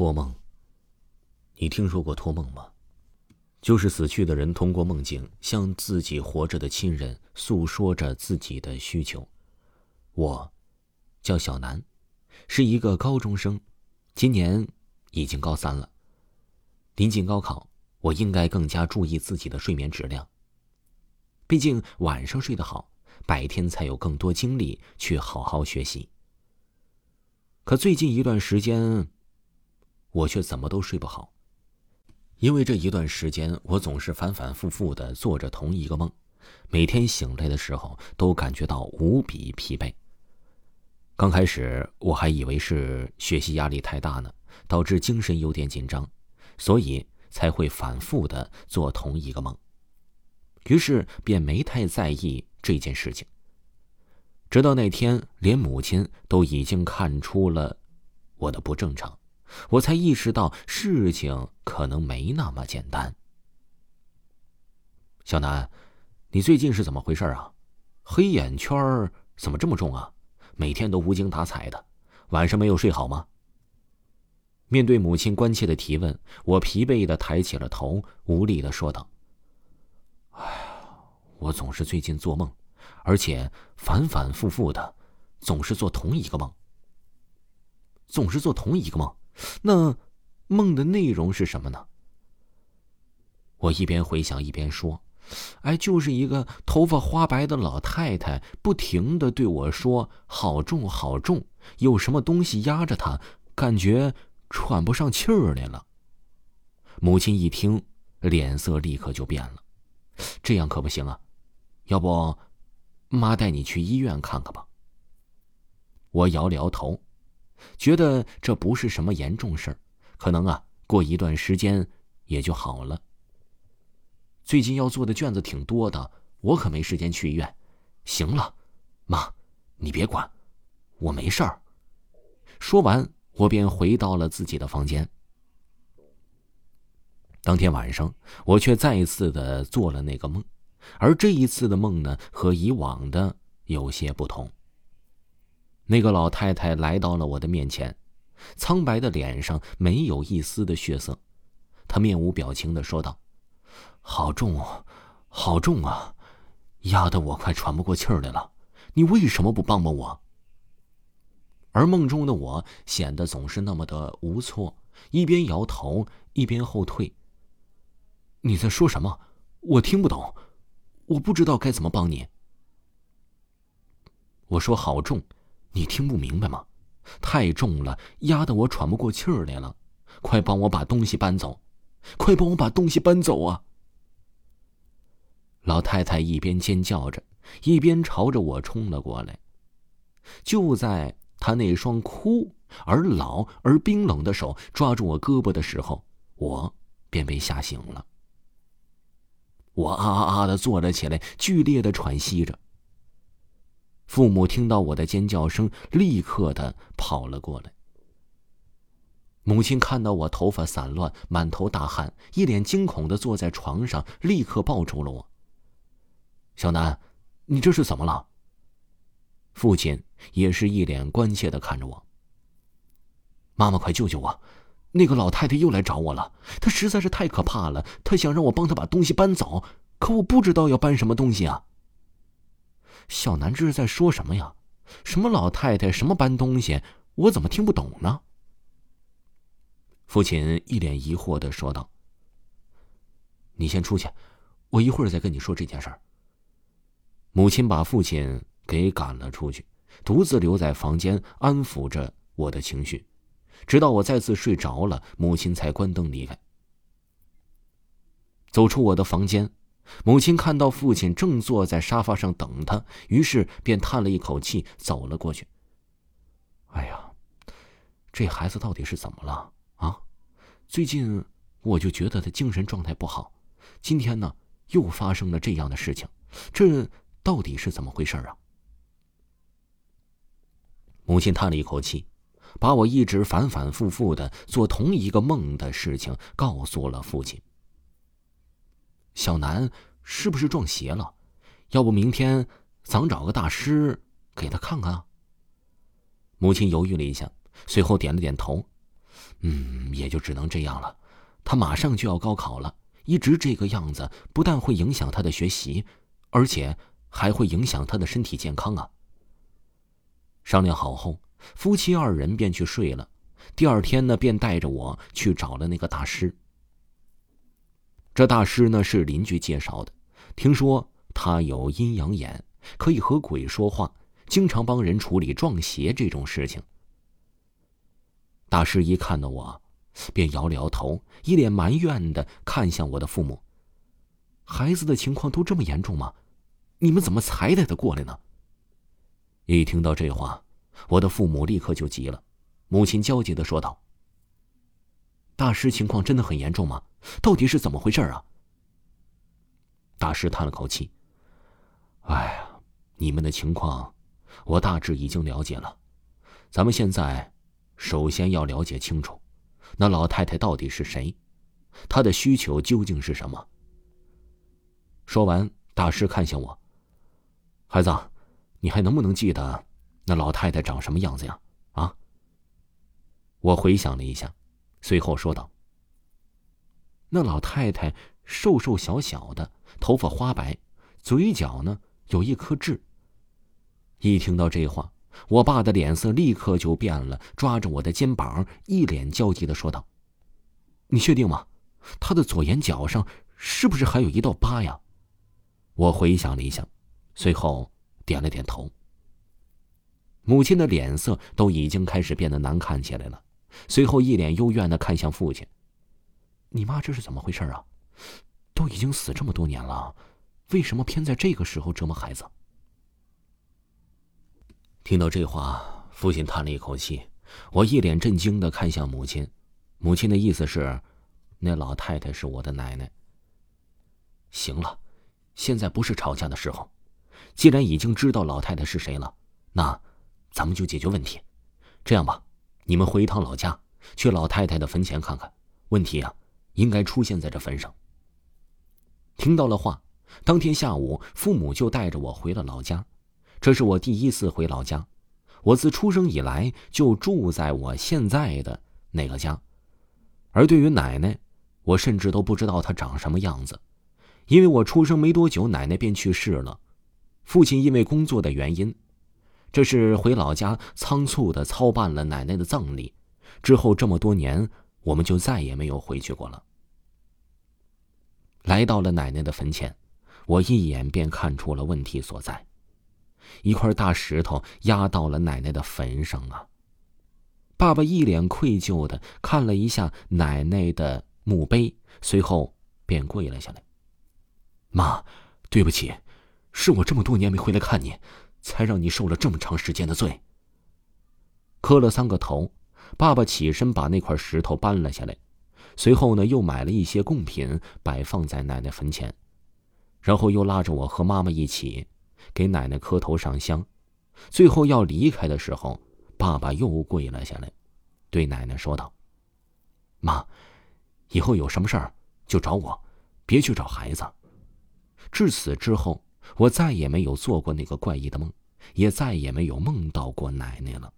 托梦。你听说过托梦吗？就是死去的人通过梦境向自己活着的亲人诉说着自己的需求。我叫小南，是一个高中生，今年已经高三了。临近高考，我应该更加注意自己的睡眠质量。毕竟晚上睡得好，白天才有更多精力去好好学习。可最近一段时间，我却怎么都睡不好。因为这一段时间，我总是反反复复的做着同一个梦，每天醒来的时候都感觉到无比疲惫。刚开始我还以为是学习压力太大呢，导致精神有点紧张，所以才会反复的做同一个梦。于是便没太在意这件事情。直到那天，连母亲都已经看出了我的不正常。我才意识到事情可能没那么简单。小南，你最近是怎么回事啊？黑眼圈怎么这么重啊？每天都无精打采的，晚上没有睡好吗？面对母亲关切的提问，我疲惫的抬起了头，无力的说道：“哎呀，我总是最近做梦，而且反反复复的，总是做同一个梦。总是做同一个梦。”那梦的内容是什么呢？我一边回想一边说：“哎，就是一个头发花白的老太太，不停的对我说‘好重，好重’，有什么东西压着她，感觉喘不上气儿来了。”母亲一听，脸色立刻就变了。这样可不行啊！要不，妈带你去医院看看吧。我摇了摇头。觉得这不是什么严重事儿，可能啊，过一段时间也就好了。最近要做的卷子挺多的，我可没时间去医院。行了，妈，你别管，我没事儿。说完，我便回到了自己的房间。当天晚上，我却再一次的做了那个梦，而这一次的梦呢，和以往的有些不同。那个老太太来到了我的面前，苍白的脸上没有一丝的血色，她面无表情的说道：“好重，好重啊，压得我快喘不过气儿来了。你为什么不帮帮我？”而梦中的我显得总是那么的无措，一边摇头一边后退。你在说什么？我听不懂，我不知道该怎么帮你。我说好重。你听不明白吗？太重了，压得我喘不过气儿来了。快帮我把东西搬走！快帮我把东西搬走啊！老太太一边尖叫着，一边朝着我冲了过来。就在她那双枯而老而冰冷的手抓住我胳膊的时候，我便被吓醒了。我啊啊啊的坐了起来，剧烈的喘息着。父母听到我的尖叫声，立刻的跑了过来。母亲看到我头发散乱、满头大汗，一脸惊恐的坐在床上，立刻抱住了我。小南，你这是怎么了？父亲也是一脸关切的看着我。妈妈，快救救我！那个老太太又来找我了，她实在是太可怕了，她想让我帮她把东西搬走，可我不知道要搬什么东西啊。小南这是在说什么呀？什么老太太，什么搬东西，我怎么听不懂呢？父亲一脸疑惑的说道：“你先出去，我一会儿再跟你说这件事儿。”母亲把父亲给赶了出去，独自留在房间安抚着我的情绪，直到我再次睡着了，母亲才关灯离开。走出我的房间。母亲看到父亲正坐在沙发上等他，于是便叹了一口气，走了过去。哎呀，这孩子到底是怎么了啊？最近我就觉得他精神状态不好，今天呢又发生了这样的事情，这到底是怎么回事啊？母亲叹了一口气，把我一直反反复复的做同一个梦的事情告诉了父亲。小南是不是撞邪了？要不明天咱找个大师给他看看。母亲犹豫了一下，随后点了点头：“嗯，也就只能这样了。他马上就要高考了，一直这个样子，不但会影响他的学习，而且还会影响他的身体健康啊。商量好后，夫妻二人便去睡了。第二天呢，便带着我去找了那个大师。这大师呢是邻居介绍的，听说他有阴阳眼，可以和鬼说话，经常帮人处理撞邪这种事情。大师一看到我，便摇了摇头，一脸埋怨的看向我的父母：“孩子的情况都这么严重吗？你们怎么才带他过来呢？”一听到这话，我的父母立刻就急了，母亲焦急的说道：“大师情况真的很严重吗？到底是怎么回事啊？”大师叹了口气：“哎呀，你们的情况，我大致已经了解了。咱们现在，首先要了解清楚，那老太太到底是谁，她的需求究竟是什么。”说完，大师看向我：“孩子。”你还能不能记得，那老太太长什么样子呀？啊！我回想了一下，随后说道：“那老太太瘦瘦小小的，头发花白，嘴角呢有一颗痣。”一听到这话，我爸的脸色立刻就变了，抓着我的肩膀，一脸焦急的说道：“你确定吗？她的左眼角上是不是还有一道疤呀？”我回想了一下，随后。点了点头。母亲的脸色都已经开始变得难看起来了，随后一脸幽怨的看向父亲：“你妈这是怎么回事啊？都已经死这么多年了，为什么偏在这个时候折磨孩子？”听到这话，父亲叹了一口气。我一脸震惊的看向母亲，母亲的意思是，那老太太是我的奶奶。行了，现在不是吵架的时候。既然已经知道老太太是谁了，那咱们就解决问题。这样吧，你们回一趟老家，去老太太的坟前看看。问题啊，应该出现在这坟上。听到了话，当天下午，父母就带着我回了老家。这是我第一次回老家，我自出生以来就住在我现在的那个家。而对于奶奶，我甚至都不知道她长什么样子，因为我出生没多久，奶奶便去世了。父亲因为工作的原因，这是回老家仓促的操办了奶奶的葬礼。之后这么多年，我们就再也没有回去过了。来到了奶奶的坟前，我一眼便看出了问题所在，一块大石头压到了奶奶的坟上啊！爸爸一脸愧疚的看了一下奶奶的墓碑，随后便跪了下来：“妈，对不起。”是我这么多年没回来看你，才让你受了这么长时间的罪。磕了三个头，爸爸起身把那块石头搬了下来，随后呢，又买了一些贡品摆放在奶奶坟前，然后又拉着我和妈妈一起给奶奶磕头上香。最后要离开的时候，爸爸又跪了下来，对奶奶说道：“妈，以后有什么事儿就找我，别去找孩子。”至此之后。我再也没有做过那个怪异的梦，也再也没有梦到过奶奶了。